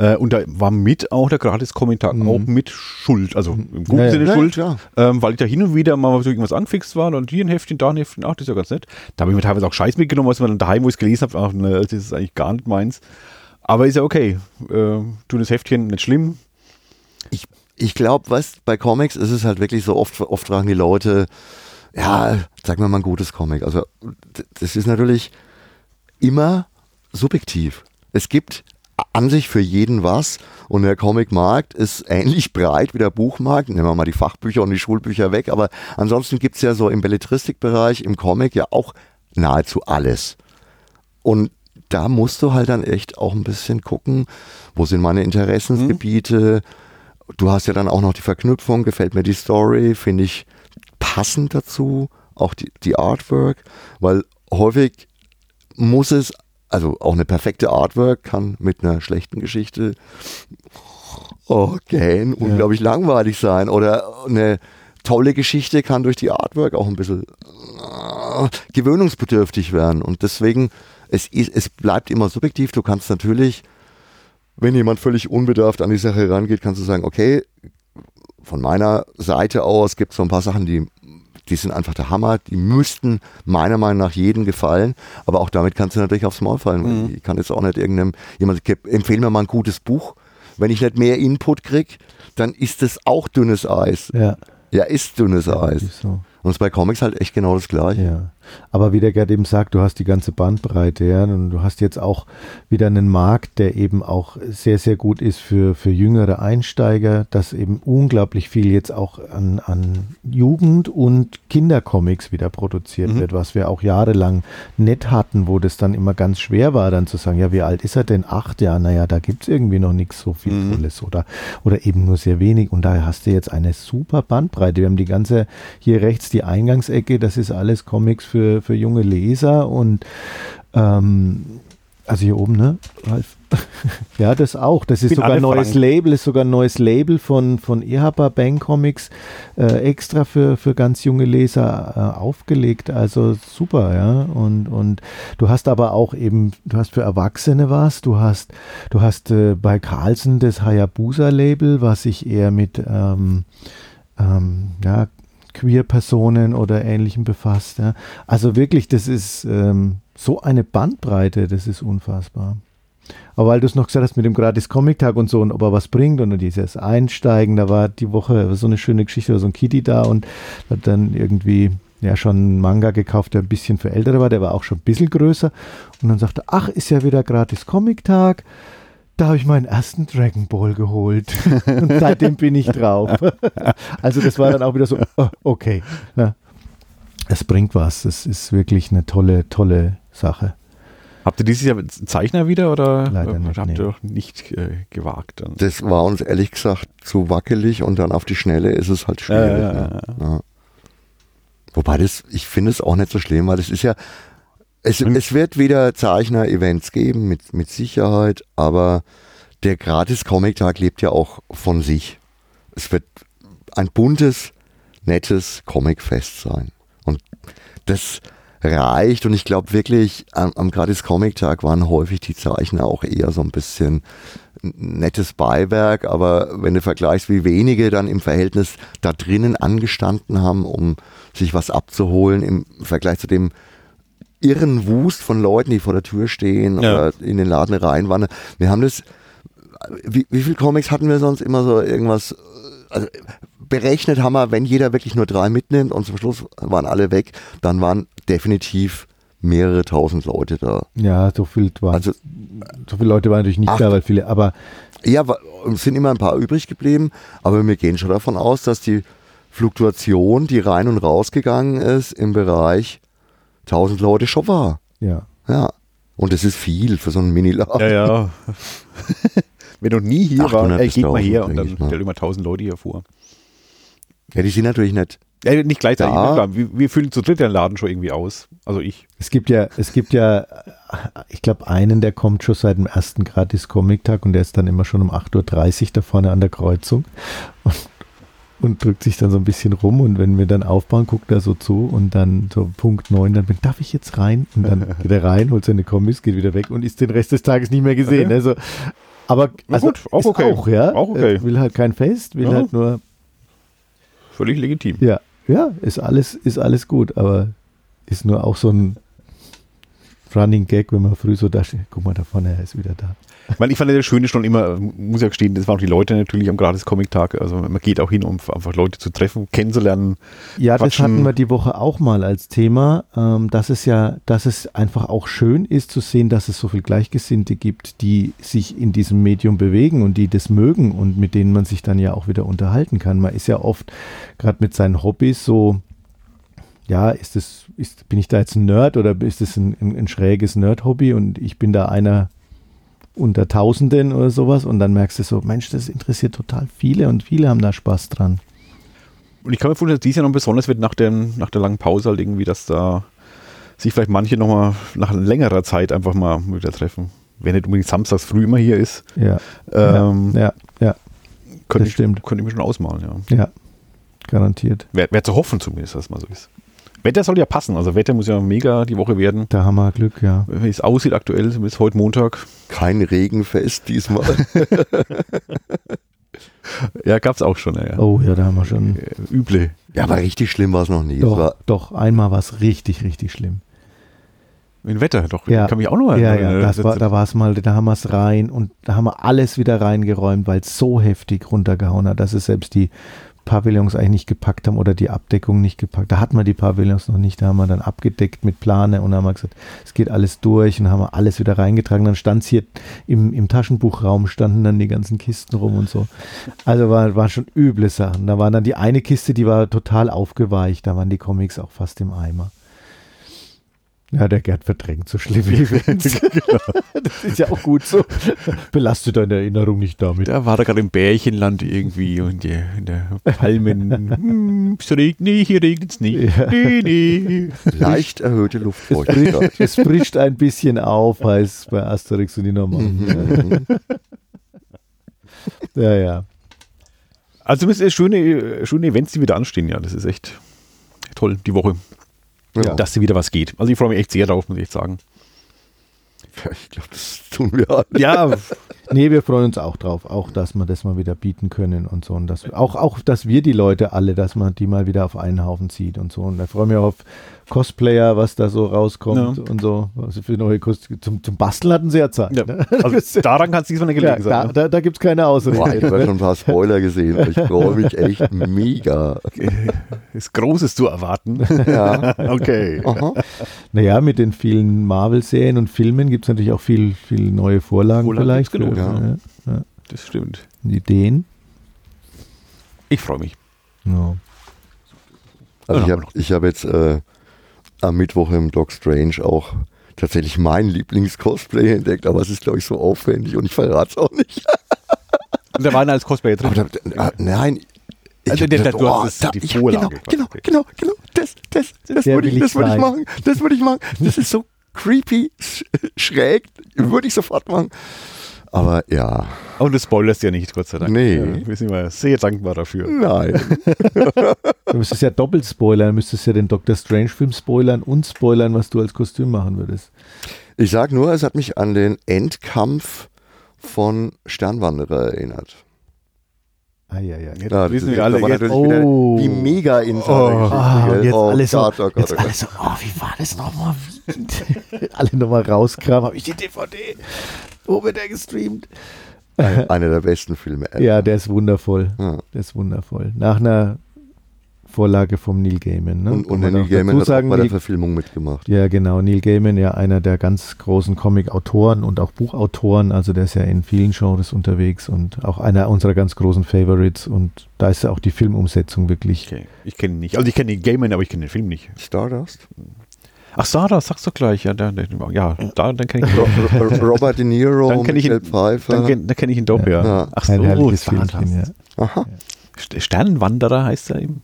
Äh, und da war mit auch der Gratis-Kommentar Mhm. auch mit Schuld, also im guten Ja, ja. Sinne Ja, Schuld, klar. ähm, weil ich da hin und wieder mal so irgendwas angefixt war und hier ein Heftchen, da ein Heftchen, ach, das ist ja ganz nett. Da habe ich mir teilweise auch Scheiß mitgenommen, was man dann daheim, wo ich es gelesen habe, ach, ne, das ist eigentlich gar nicht meins. Aber ist ja okay. Äh, tun das Heftchen nicht schlimm. Ich, ich glaube, was bei Comics ist es halt wirklich so oft, oft fragen die Leute, ja, sag mir mal ein gutes Comic. Also das ist natürlich immer subjektiv. Es gibt an sich für jeden was und der Comicmarkt ist ähnlich breit wie der Buchmarkt. Nehmen wir mal die Fachbücher und die Schulbücher weg, aber ansonsten gibt es ja so im Belletristikbereich, im Comic ja auch nahezu alles. Und da musst du halt dann echt auch ein bisschen gucken, wo sind meine Interessensgebiete. Du hast ja dann auch noch die Verknüpfung, gefällt mir die Story, finde ich passend dazu, auch die, die Artwork, weil häufig muss es, also auch eine perfekte Artwork kann mit einer schlechten Geschichte okay, unglaublich langweilig sein oder eine tolle Geschichte kann durch die Artwork auch ein bisschen äh, gewöhnungsbedürftig werden. Und deswegen, es, ist, es bleibt immer subjektiv. Du kannst natürlich, wenn jemand völlig unbedarft an die Sache herangeht, kannst du sagen, okay, von meiner Seite aus gibt es so ein paar Sachen, die die sind einfach der Hammer, die müssten meiner Meinung nach jedem gefallen, aber auch damit kannst du natürlich aufs Maul fallen. Mhm. Ich kann jetzt auch nicht irgendeinem, jemand empfehlen mir mal ein gutes Buch. Wenn ich nicht mehr Input kriege, dann ist das auch dünnes Eis. Ja. Ja, ist dünnes ja, Eis. So. Und es ist bei Comics halt echt genau das Gleiche. Ja. Aber wie der Gerd eben sagt, du hast die ganze Bandbreite, ja, und du hast jetzt auch wieder einen Markt, der eben auch sehr, sehr gut ist für, für jüngere Einsteiger, dass eben unglaublich viel jetzt auch an, an Jugend- und Kindercomics wieder produziert mhm. wird, was wir auch jahrelang nett hatten, wo das dann immer ganz schwer war, dann zu sagen, ja, wie alt ist er denn? Acht Jahre, naja, da gibt es irgendwie noch nichts so viel mhm. Tolles oder, oder eben nur sehr wenig. Und da hast du jetzt eine super Bandbreite. Wir haben die ganze, hier rechts die Eingangsecke, das ist alles Comics für für, für junge Leser und ähm, also hier oben, ne? Ja, das auch. Das ist sogar ein neues. Label, ist sogar ein neues Label von, von Ehapa Bang Comics äh, extra für, für ganz junge Leser äh, aufgelegt. Also super, ja. Und, und du hast aber auch eben, du hast für Erwachsene was, du hast, du hast äh, bei Carlsen das Hayabusa Label, was sich eher mit ähm, ähm, ja, Queer-Personen oder Ähnlichem befasst. Ja. Also wirklich, das ist ähm, so eine Bandbreite, das ist unfassbar. Aber weil du es noch gesagt hast mit dem gratis Comic-Tag und so und ob er was bringt und dieses Einsteigen, da war die Woche so eine schöne Geschichte, war so ein Kitty da und hat dann irgendwie ja schon einen Manga gekauft, der ein bisschen für Ältere war, der war auch schon ein bisschen größer und dann sagte, ach, ist ja wieder gratis Comic-Tag da habe ich meinen ersten Dragon Ball geholt. Und seitdem bin ich drauf. Also das war dann auch wieder so, oh, okay. Ja. Es bringt was. Es ist wirklich eine tolle, tolle Sache. Habt ihr dieses Jahr Zeichner wieder oder Leider nicht, habt ihr nee. nicht äh, gewagt? Dann? Das war uns ehrlich gesagt zu wackelig und dann auf die Schnelle ist es halt schwierig. Äh, ne? ja. Wobei das, ich finde es auch nicht so schlimm, weil das ist ja, es, es wird wieder Zeichner-Events geben, mit, mit Sicherheit, aber der Gratis-Comic-Tag lebt ja auch von sich. Es wird ein buntes, nettes Comic-Fest sein. Und das reicht und ich glaube wirklich, am, am Gratis-Comic-Tag waren häufig die Zeichner auch eher so ein bisschen nettes Beiwerk, aber wenn du vergleichst, wie wenige dann im Verhältnis da drinnen angestanden haben, um sich was abzuholen, im Vergleich zu dem irren Wust von Leuten, die vor der Tür stehen ja. oder in den Laden reinwandern. Wir haben das, wie, wie viele Comics hatten wir sonst immer so irgendwas, also berechnet haben wir, wenn jeder wirklich nur drei mitnimmt und zum Schluss waren alle weg, dann waren definitiv mehrere tausend Leute da. Ja, so viel waren, also, so viele Leute waren natürlich nicht ach, da, weil viele, aber ja, es sind immer ein paar übrig geblieben, aber wir gehen schon davon aus, dass die Fluktuation, die rein und raus gegangen ist im Bereich 1000 Leute schon war. Ja. Ja. Und das ist viel für so einen Mini-Laden. Ja, ja. Wenn du nie hier warst, ey, geht mal her und dann stell immer 1000 Leute hier vor. Ja, die sind natürlich nicht. Ja, nicht gleichzeitig. Ja. Wir, wir füllen zu dritt den Laden schon irgendwie aus. Also ich. Es gibt ja, es gibt ja, ich glaube, einen, der kommt schon seit dem ersten Gratis-Comic-Tag und der ist dann immer schon um 8.30 Uhr da vorne an der Kreuzung. Und und drückt sich dann so ein bisschen rum und wenn wir dann aufbauen, guckt er so zu und dann so Punkt 9, dann darf ich jetzt rein? Und dann geht er rein, holt seine Kombis, geht wieder weg und ist den Rest des Tages nicht mehr gesehen. Also, aber also, gut, auch okay. Auch, ja, auch okay. will halt kein Fest, will ja. halt nur. Völlig legitim. Ja, ja, ist alles, ist alles gut, aber ist nur auch so ein Running Gag, wenn man früh so da steht, guck mal da vorne, er ist wieder da. Ich, meine, ich fand das Schöne schon immer, muss ja gestehen, das waren auch die Leute natürlich am Gratis-Comic-Tag. Also man geht auch hin, um einfach Leute zu treffen, kennenzulernen. Ja, quatschen. das hatten wir die Woche auch mal als Thema, ähm, dass es ja, dass es einfach auch schön ist zu sehen, dass es so viele Gleichgesinnte gibt, die sich in diesem Medium bewegen und die das mögen und mit denen man sich dann ja auch wieder unterhalten kann. Man ist ja oft gerade mit seinen Hobbys so ja, ist das, ist, bin ich da jetzt ein Nerd oder ist das ein, ein, ein schräges Nerd-Hobby und ich bin da einer unter Tausenden oder sowas und dann merkst du so, Mensch, das interessiert total viele und viele haben da Spaß dran. Und ich kann mir vorstellen, dass dies Jahr noch besonders wird nach, dem, nach der langen Pause halt irgendwie, dass da sich vielleicht manche nochmal nach längerer Zeit einfach mal wieder treffen. Wenn nicht unbedingt samstags früh immer hier ist. Ja. Ähm, ja, ja, ja. Könnte ich, stimmt. Könnte ich mir schon ausmalen, ja. Ja, garantiert. Wäre wär zu hoffen zumindest, dass es mal so ist. Wetter soll ja passen. Also Wetter muss ja mega die Woche werden. Da haben wir Glück, ja. Wie es aussieht aktuell, bis heute Montag. Kein Regenfest diesmal. ja, gab es auch schon. Ja. Oh ja, da haben wir schon. Äh, üble. Ja, aber richtig schlimm war es noch nie. Doch, doch einmal war es richtig, richtig schlimm. Mit Wetter, doch. Ja. Kann mich auch noch erinnern. Ja, ja, das war, da war es mal, da haben wir es rein und da haben wir alles wieder reingeräumt, weil es so heftig runtergehauen hat, dass es selbst die Pavillons eigentlich nicht gepackt haben oder die Abdeckung nicht gepackt. Da hatten wir die Pavillons noch nicht, da haben wir dann abgedeckt mit Plane und haben wir gesagt, es geht alles durch und haben wir alles wieder reingetragen. Dann stand es hier im, im Taschenbuchraum, standen dann die ganzen Kisten rum und so. Also war, war schon üble Sachen. Da war dann die eine Kiste, die war total aufgeweicht, da waren die Comics auch fast im Eimer. Ja, der Gerd verdrängt so schlimm wie Events. genau. Das ist ja auch gut so. Belastet deine Erinnerung nicht damit. Da war er gerade im Bärchenland irgendwie und die, in der Palmen. hm, es regnet nicht, hier regnet es nicht. Ja. Nee, nee. Leicht erhöhte Luftfeuchtigkeit. Es, es frischt ein bisschen auf, heißt bei Asterix und die Normalen. Mhm. ja, ja. Also es ist schöne, schöne Events, die wieder anstehen, ja. Das ist echt toll, die Woche ja. dass sie wieder was geht. Also ich freue mich echt sehr drauf, muss ich sagen. Ich glaube, das tun wir alle. Ja, nee, wir freuen uns auch drauf, auch dass wir das mal wieder bieten können und so. Und dass, auch, auch, dass wir die Leute alle, dass man die mal wieder auf einen Haufen zieht und so. Und da freue ich mich auch auf Cosplayer, was da so rauskommt ja. und so. Also für neue Kostüme. Zum, zum Basteln hatten sie ja Zeit. Ja. Ne? Also daran kann es diesmal nicht gelegen ja, sein. Da, ne? da, da gibt es keine Ausrede. Boah, ich habe schon ein paar Spoiler gesehen. Ich freue mich echt mega. Ist Großes zu erwarten. Ja. okay. Aha. Naja, mit den vielen Marvel-Serien und Filmen gibt es natürlich auch viel, viel neue Vorlagen, Vorlagen vielleicht. Genug, ja. ja. Das stimmt. Ideen. Ich freue mich. Ja. Also ich habe hab jetzt äh, am Mittwoch im Doc Strange auch tatsächlich mein Lieblings-Cosplay entdeckt, aber es ist, glaube ich, so aufwendig und ich verrate es auch nicht. und da war als Cosplayer drin? Da, äh, nein. Ich also, der, gedacht, oh, da, die Vorlage. Genau, genau, genau, genau. Das, das, das würde ich, das würd ich machen. Das würde ich machen. Das ist so creepy, schräg. Würde ich sofort machen. Aber ja. Und du spoilerst ja nicht, Gott sei Dank. Nee. Ja, wir sind mal sehr dankbar dafür. Nein. du müsstest ja doppelt spoilern. Du müsstest ja den Doctor Strange-Film spoilern und spoilern, was du als Kostüm machen würdest. Ich sag nur, es hat mich an den Endkampf von Sternwanderer erinnert. Ah, ja, ja. Jetzt ja, wissen wir alle jetzt, oh. die mega Insider. Oh. Ah, und jetzt oh, alles, Gott, so, oh Gott, jetzt oh Gott. alles so, oh, wie war das nochmal? alle nochmal rauskramen, habe ich die DVD? Wo wird der gestreamt? Einer der besten Filme ever. Ja, der ist wundervoll. Ja. Der ist wundervoll. Nach einer Vorlage vom Neil Gaiman. Ne? Und, und Neil Gaiman hat sagen, auch bei der Verfilmung mitgemacht. Ja, genau. Neil Gaiman, ja einer der ganz großen Comic-Autoren und auch Buchautoren. Also der ist ja in vielen Genres unterwegs und auch einer unserer ganz großen Favorites. Und da ist ja auch die Filmumsetzung wirklich. Okay. Ich kenne ihn nicht. Also ich kenne den Gaiman, aber ich kenne den Film nicht. Stardust? Ach, Stardust, sagst du gleich. Ja, der, ja da, dann kenne ich ihn. Robert De Niro, dann kenne ich ihn, Pfeiffer. Dann, dann kenne ich ihn doch, ja. ja. Ach so, Ein Stardust. ja. Aha. Sternenwanderer heißt er eben.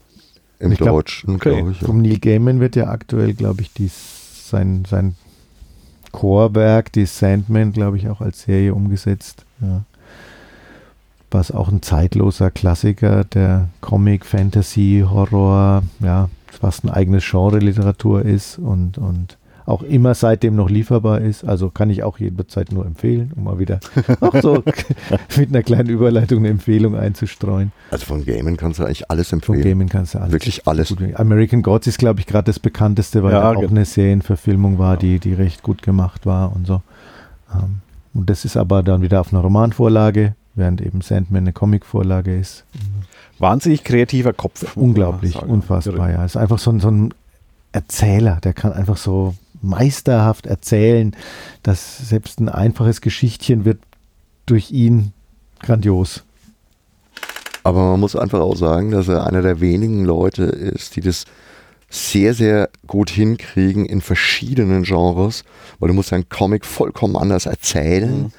Im ich Deutschen, okay. glaube ich. Ja. Vom Neil Gaiman wird ja aktuell, glaube ich, dies, sein, sein Chorwerk, die Sandman, glaube ich, auch als Serie umgesetzt. Ja. Was auch ein zeitloser Klassiker der Comic, Fantasy, Horror, ja, fast ein eigenes Genre Literatur ist und, und auch immer seitdem noch lieferbar ist. Also kann ich auch jederzeit nur empfehlen, um mal wieder auch so mit einer kleinen Überleitung eine Empfehlung einzustreuen. Also von Gamen kannst du eigentlich alles empfehlen. Von Gamen kannst du alles. Wirklich alles. American Gods ist, glaube ich, gerade das bekannteste, weil ja, da auch eine Serienverfilmung war, die, die recht gut gemacht war und so. Ähm, und das ist aber dann wieder auf einer Romanvorlage, während eben Sandman eine Comicvorlage ist. Wahnsinnig kreativer Kopf. Unglaublich, unfassbar, ja. Ist einfach so ein, so ein Erzähler, der kann einfach so meisterhaft erzählen, dass selbst ein einfaches Geschichtchen wird durch ihn grandios. Aber man muss einfach auch sagen, dass er einer der wenigen Leute ist, die das sehr, sehr gut hinkriegen in verschiedenen Genres, weil du musst einen Comic vollkommen anders erzählen. Mhm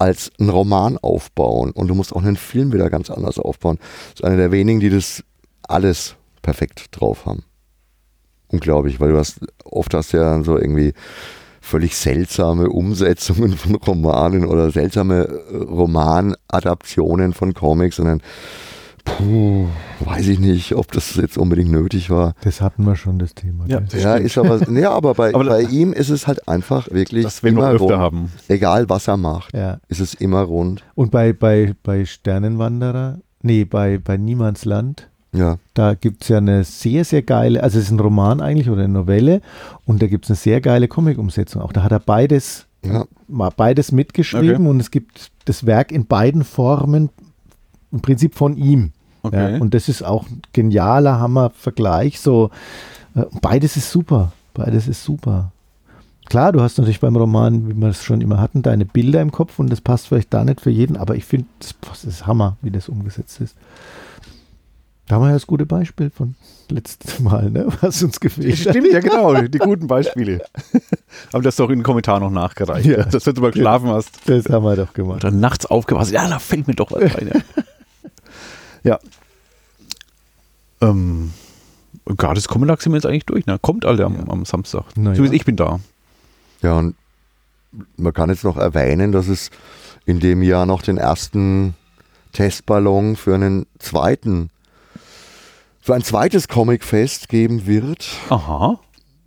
als einen Roman aufbauen und du musst auch einen Film wieder ganz anders aufbauen. Das ist einer der wenigen, die das alles perfekt drauf haben unglaublich, weil du hast, oft hast du ja dann so irgendwie völlig seltsame Umsetzungen von Romanen oder seltsame äh, Romanadaptionen von Comics, sondern Puh, weiß ich nicht, ob das jetzt unbedingt nötig war. Das hatten wir schon, das Thema. Ja, ja ist aber, ja, aber bei, aber bei ihm ist es halt einfach wirklich das immer wir öfter haben. Egal was er macht, ja. ist es immer rund. Und bei, bei, bei Sternenwanderer, nee, bei, bei Niemandsland, ja. Da gibt es ja eine sehr, sehr geile, also es ist ein Roman eigentlich oder eine Novelle und da gibt es eine sehr geile Comic-Umsetzung. Auch da hat er beides, ja. beides mitgeschrieben okay. und es gibt das Werk in beiden Formen im Prinzip von ihm. Okay. Ja, und das ist auch ein genialer Hammer-Vergleich. So, äh, beides ist super. Beides ist super. Klar, du hast natürlich beim Roman, wie wir es schon immer hatten, deine Bilder im Kopf und das passt vielleicht da nicht für jeden, aber ich finde, das, das ist Hammer, wie das umgesetzt ist. Da haben wir ja das gute Beispiel von letztes Mal, ne? was uns gefehlt hat. Stimmt, ja genau, die guten Beispiele. Aber das doch in den Kommentaren noch nachgereicht, ja. dass du mal geschlafen hast. Das haben wir doch gemacht. Oder nachts aufgepasst, ja, da fällt mir doch was ein. ja. Ähm, Gratis Kommentar sind wir jetzt eigentlich durch, ne? Kommt alle am, ja. am Samstag. Na Zumindest ja. ich bin da. Ja, und man kann jetzt noch erwähnen, dass es in dem Jahr noch den ersten Testballon für einen zweiten für ein zweites Comicfest geben wird. Aha.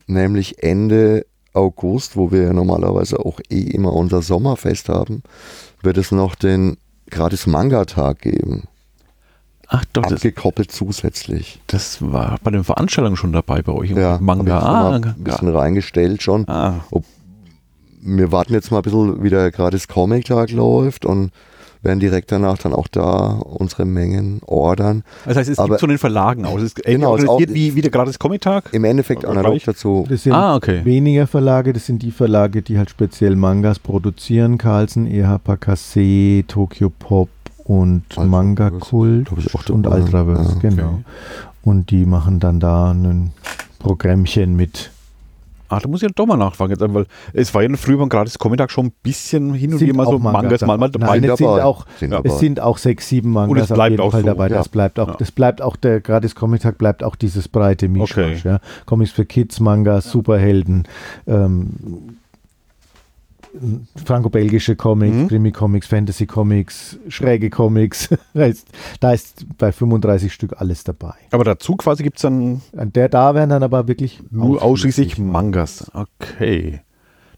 Nämlich Ende August, wo wir ja normalerweise auch eh immer unser Sommerfest haben, wird es noch den gratis Manga-Tag geben. Ach doch, abgekoppelt das, zusätzlich. Das war bei den Veranstaltungen schon dabei bei euch. Ja, Manga. Ah, ein bisschen reingestellt schon. Ah. Ob, wir warten jetzt mal ein bisschen, wie der gratis Comic-Tag läuft und werden direkt danach dann auch da unsere Mengen ordern. Das heißt, es Aber gibt so den Verlagen aus. Es ist genau, es auch, wie, wie der gratis Comic-Tag? Im Endeffekt analog dazu. Das sind ah, okay. weniger Verlage, das sind die Verlage, die halt speziell Mangas produzieren. Carlsen, EHPA Kase, Tokyo Pop und Ultra Manga Kult und Ultraverse, ja, genau. Okay. Und die machen dann da ein Programmchen mit Ah, da muss ich doch mal nachfragen, weil es war ja früher beim gratis Comic schon ein bisschen hin und wieder mal so Mangas, mal, mal dabei. Nein, es sind, auch, sind es sind auch sechs, sieben Mangas und es bleibt auf jeden auch Fall so. dabei. Ja. Das bleibt auch, ja. das bleibt auch der gratis Comic Tag bleibt auch dieses breite Mischmasch. Okay. Ja. Comics für Kids, Mangas, Superhelden, ähm, franco-belgische Comics, mhm. Krimi-Comics, Fantasy-Comics, schräge Comics. da, ist, da ist bei 35 Stück alles dabei. Aber dazu quasi gibt es dann. Der da werden dann aber wirklich nur ausschließlich Mangas. Okay.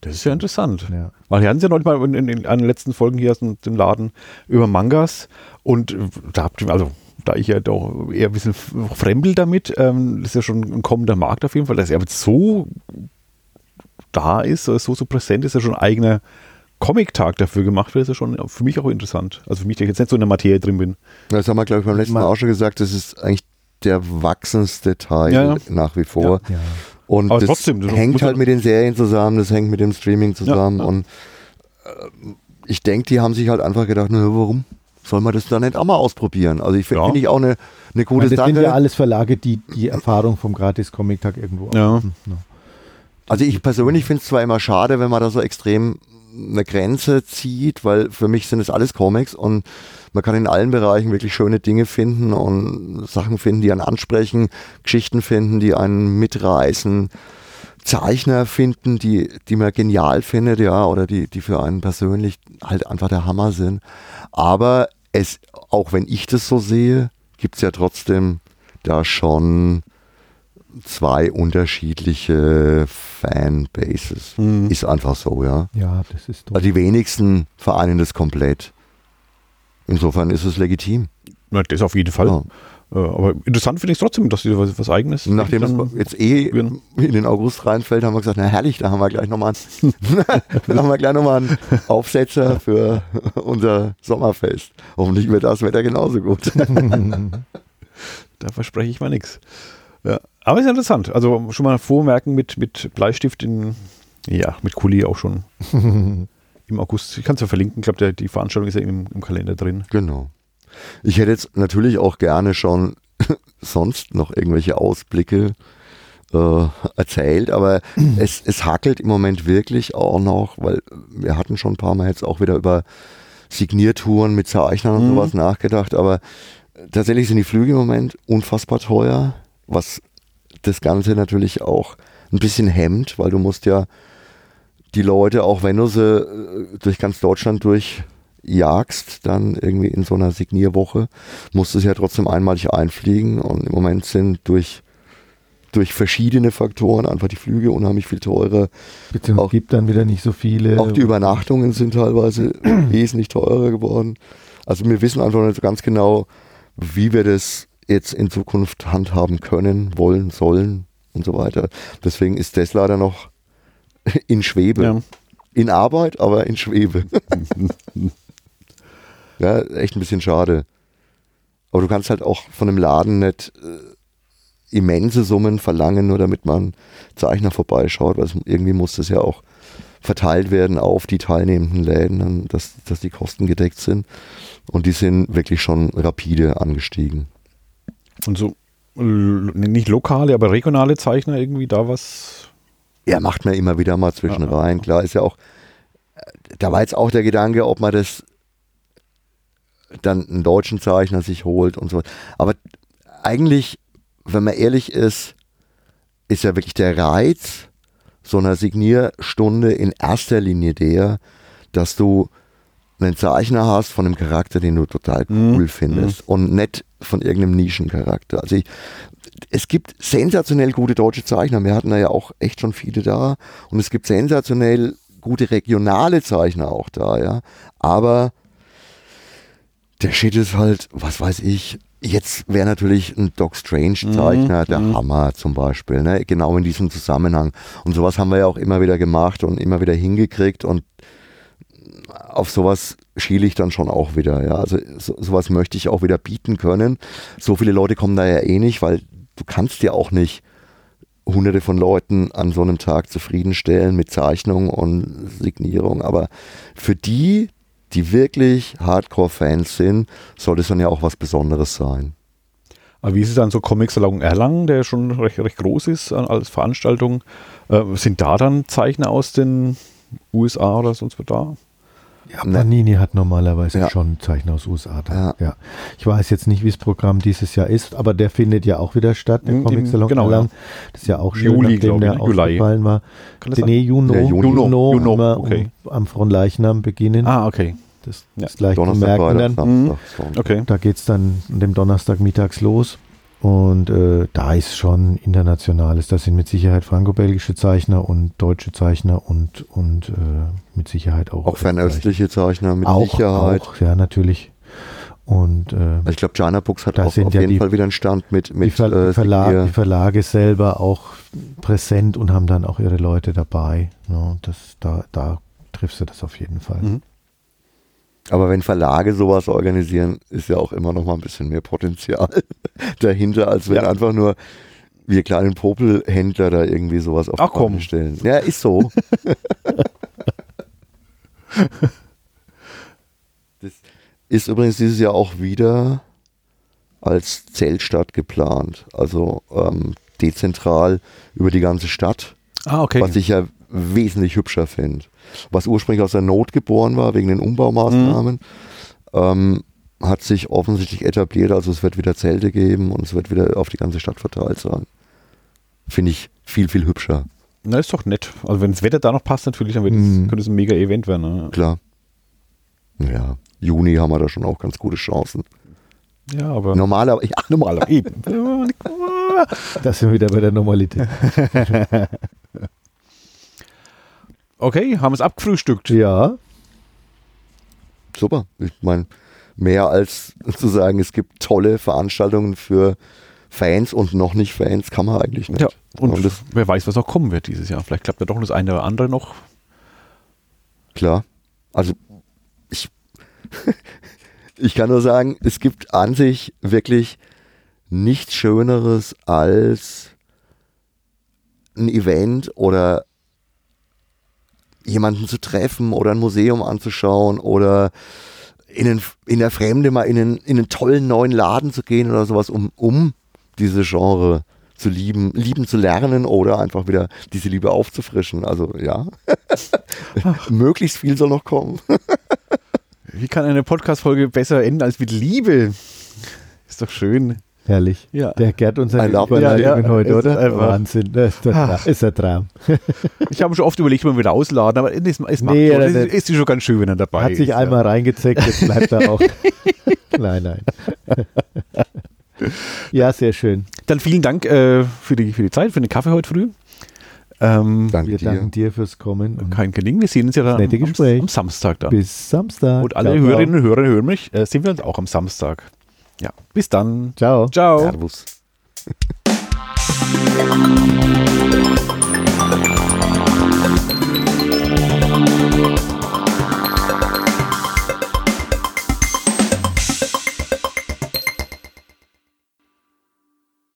Das ist ja interessant. Ja. Weil wir hatten ja noch mal in, in, in den letzten Folgen hier aus dem Laden über Mangas und da habt ihr, also da ich ja doch eher ein bisschen fremdel damit, ähm, das ist ja schon ein kommender Markt auf jeden Fall, dass er so da ist, so, so präsent ist, ja schon ein eigener Comic-Tag dafür gemacht wird, ist ja schon für mich auch interessant. Also für mich, der jetzt nicht so in der Materie drin bin. Das haben wir, glaube ich, beim letzten Mal auch schon gesagt, das ist eigentlich der wachsendste Teil ja, ja. nach wie vor. Ja. Und Aber das trotzdem, das hängt halt mit den Serien zusammen, das hängt mit dem Streaming zusammen. Und äh, ich denke, die haben sich halt einfach gedacht, na, warum soll man das dann nicht auch mal ausprobieren? Also ich finde ja. ich auch eine, eine gute das Sache. Das sind ja alles Verlage, die die Erfahrung vom Gratis-Comic-Tag irgendwo ja. haben. Also ich persönlich finde es zwar immer schade, wenn man da so extrem eine Grenze zieht, weil für mich sind es alles Comics und man kann in allen Bereichen wirklich schöne Dinge finden und Sachen finden, die einen ansprechen, Geschichten finden, die einen mitreißen, Zeichner finden, die, die man genial findet, ja, oder die, die für einen persönlich halt einfach der Hammer sind. Aber es, auch wenn ich das so sehe, gibt es ja trotzdem da schon zwei unterschiedliche Fanbases. Mhm. Ist einfach so, ja. Ja, das ist doch. Also die wenigsten vereinen das komplett. Insofern ist es legitim. Na, das auf jeden Fall. Ja. Äh, aber interessant finde ich es trotzdem, dass sie was, was Eigenes. Nachdem das jetzt eh in den August reinfällt, haben wir gesagt, na herrlich, da haben wir gleich nochmal noch einen Aufsetzer für unser Sommerfest. Hoffentlich wird das Wetter genauso gut. da verspreche ich mal nichts. Ja. Aber ist interessant. Also schon mal vormerken mit, mit Bleistift in, ja, mit Kuli auch schon im August. Ich kann es ja verlinken. Ich glaube, die Veranstaltung ist ja im, im Kalender drin. Genau. Ich hätte jetzt natürlich auch gerne schon sonst noch irgendwelche Ausblicke äh, erzählt, aber es, es hackelt im Moment wirklich auch noch, weil wir hatten schon ein paar Mal jetzt auch wieder über Signiertouren mit Zeichnern und mhm. sowas nachgedacht, aber tatsächlich sind die Flüge im Moment unfassbar teuer, was das Ganze natürlich auch ein bisschen hemmt, weil du musst ja die Leute, auch wenn du sie äh, durch ganz Deutschland durch jagst, dann irgendwie in so einer Signierwoche, musst du es ja trotzdem einmalig einfliegen und im Moment sind durch durch verschiedene Faktoren einfach die Flüge unheimlich viel teurer. Beziehungsweise gibt dann wieder nicht so viele. Auch die Übernachtungen sind teilweise wesentlich teurer geworden. Also wir wissen einfach nicht ganz genau, wie wir das jetzt in Zukunft handhaben können, wollen, sollen und so weiter. Deswegen ist das leider noch in Schwebe. Ja. In Arbeit, aber in Schwebe. ja, echt ein bisschen schade. Aber du kannst halt auch von einem Laden nicht äh, immense Summen verlangen, nur damit man Zeichner vorbeischaut, weil es, irgendwie muss das ja auch verteilt werden auf die teilnehmenden Läden, dass, dass die Kosten gedeckt sind. Und die sind wirklich schon rapide angestiegen. Und so nicht lokale, aber regionale Zeichner irgendwie da was? Ja, macht man immer wieder mal zwischen ja, rein. Klar, ist ja auch, da war jetzt auch der Gedanke, ob man das dann einen deutschen Zeichner sich holt und so. Aber eigentlich, wenn man ehrlich ist, ist ja wirklich der Reiz so einer Signierstunde in erster Linie der, dass du einen Zeichner hast von einem Charakter, den du total mhm. cool findest mhm. und nicht von irgendeinem Nischencharakter. Also ich, es gibt sensationell gute deutsche Zeichner. Wir hatten da ja auch echt schon viele da und es gibt sensationell gute regionale Zeichner auch da, ja. Aber der Shit ist halt, was weiß ich, jetzt wäre natürlich ein Doc Strange Zeichner mhm. der mhm. Hammer zum Beispiel, ne? genau in diesem Zusammenhang. Und sowas haben wir ja auch immer wieder gemacht und immer wieder hingekriegt und auf sowas schiele ich dann schon auch wieder. Ja. Also so, sowas möchte ich auch wieder bieten können. So viele Leute kommen da ja eh nicht, weil du kannst ja auch nicht hunderte von Leuten an so einem Tag zufriedenstellen mit Zeichnung und Signierung. Aber für die, die wirklich Hardcore-Fans sind, soll das dann ja auch was Besonderes sein. Aber wie ist es dann so Comic-Salon Erlangen, der schon recht, recht groß ist als Veranstaltung? Äh, sind da dann Zeichner aus den USA oder sonst was da? Ja, Panini hat normalerweise ja. schon Zeichner aus USA. Ja. ja. Ich weiß jetzt nicht, wie das Programm dieses Jahr ist, aber der findet ja auch wieder statt, der Comic Salon genau, Ja. Das ist ja auch schön, Juli, nachdem der ne? ausgefallen war. Nee, Juno, ja, Juno, Juno, Juno, Juno okay. um, am Fronleichnam beginnen. Ah, okay. Das ist gleich zu merken dann. Mhm. Okay. Da geht es dann an dem Donnerstag mittags los. Und äh, da ist schon internationales. Das sind mit Sicherheit franco-belgische Zeichner und deutsche Zeichner und, und äh, mit Sicherheit auch. Auch fernöstliche Zeichner mit auch, Sicherheit. Auch, ja, natürlich. Und äh, also ich glaube, Jana Books hat auch auf ja jeden die, Fall wieder einen Stand mit, mit die, Ver äh, Verlag, die Verlage selber auch präsent und haben dann auch ihre Leute dabei. Ja, das, da, da triffst du das auf jeden Fall. Mhm. Aber wenn Verlage sowas organisieren, ist ja auch immer noch mal ein bisschen mehr Potenzial dahinter, als wenn ja. einfach nur wir kleinen Popelhändler da irgendwie sowas auf Ach, die Beine stellen. Ja, ist so. das ist übrigens dieses Jahr auch wieder als Zeltstadt geplant. Also ähm, dezentral über die ganze Stadt. Ah, okay. Was ich ja wesentlich hübscher finde. Was ursprünglich aus der Not geboren war, wegen den Umbaumaßnahmen, mhm. ähm, hat sich offensichtlich etabliert. Also es wird wieder Zelte geben und es wird wieder auf die ganze Stadt verteilt sein. Finde ich viel, viel hübscher. Na, ist doch nett. Also wenn das Wetter da noch passt natürlich, dann mhm. könnte es ein mega Event werden. Ne? Klar. Ja, Juni haben wir da schon auch ganz gute Chancen. Ja, aber. Normaler, ja, normaler eben. das sind wir wieder bei der Normalität. Okay, haben es abgefrühstückt. Ja. Super. Ich meine, mehr als zu sagen, es gibt tolle Veranstaltungen für Fans und noch nicht Fans, kann man eigentlich nicht. Ja, und, und das, wer weiß, was auch kommen wird dieses Jahr. Vielleicht klappt ja doch das eine oder andere noch. Klar. Also ich, ich kann nur sagen, es gibt an sich wirklich nichts Schöneres als ein Event oder jemanden zu treffen oder ein Museum anzuschauen oder in, den, in der Fremde mal in einen, in einen tollen neuen Laden zu gehen oder sowas, um, um diese Genre zu lieben, lieben zu lernen oder einfach wieder diese Liebe aufzufrischen. Also ja, möglichst viel soll noch kommen. Wie kann eine Podcast-Folge besser enden als mit Liebe? Ist doch schön. Herrlich. Ja. Der Gerd und seine Überleitungen ja, ja, heute, oder? Einfach. Wahnsinn. Das ist, der, ist der Traum. Ich habe schon oft überlegt, mal wieder ausladen, aber es, es macht Nee, es der- ist schon ganz schön, wenn er dabei Hat ist. sich ja. einmal reingezeckt, jetzt bleibt er auch. nein, nein. ja, sehr schön. Dann vielen Dank äh, für, die, für die Zeit, für den Kaffee heute früh. Ähm, Danke Wir dir. danken dir fürs Kommen. Und kein Gelingen, wir sehen uns ja dann am, am Samstag dann. bis Samstag. Und alle ciao. Hörerinnen und Hörer hören mich, äh, sehen wir uns auch am Samstag. Ja, bis dann. Ciao. Ciao. Servus.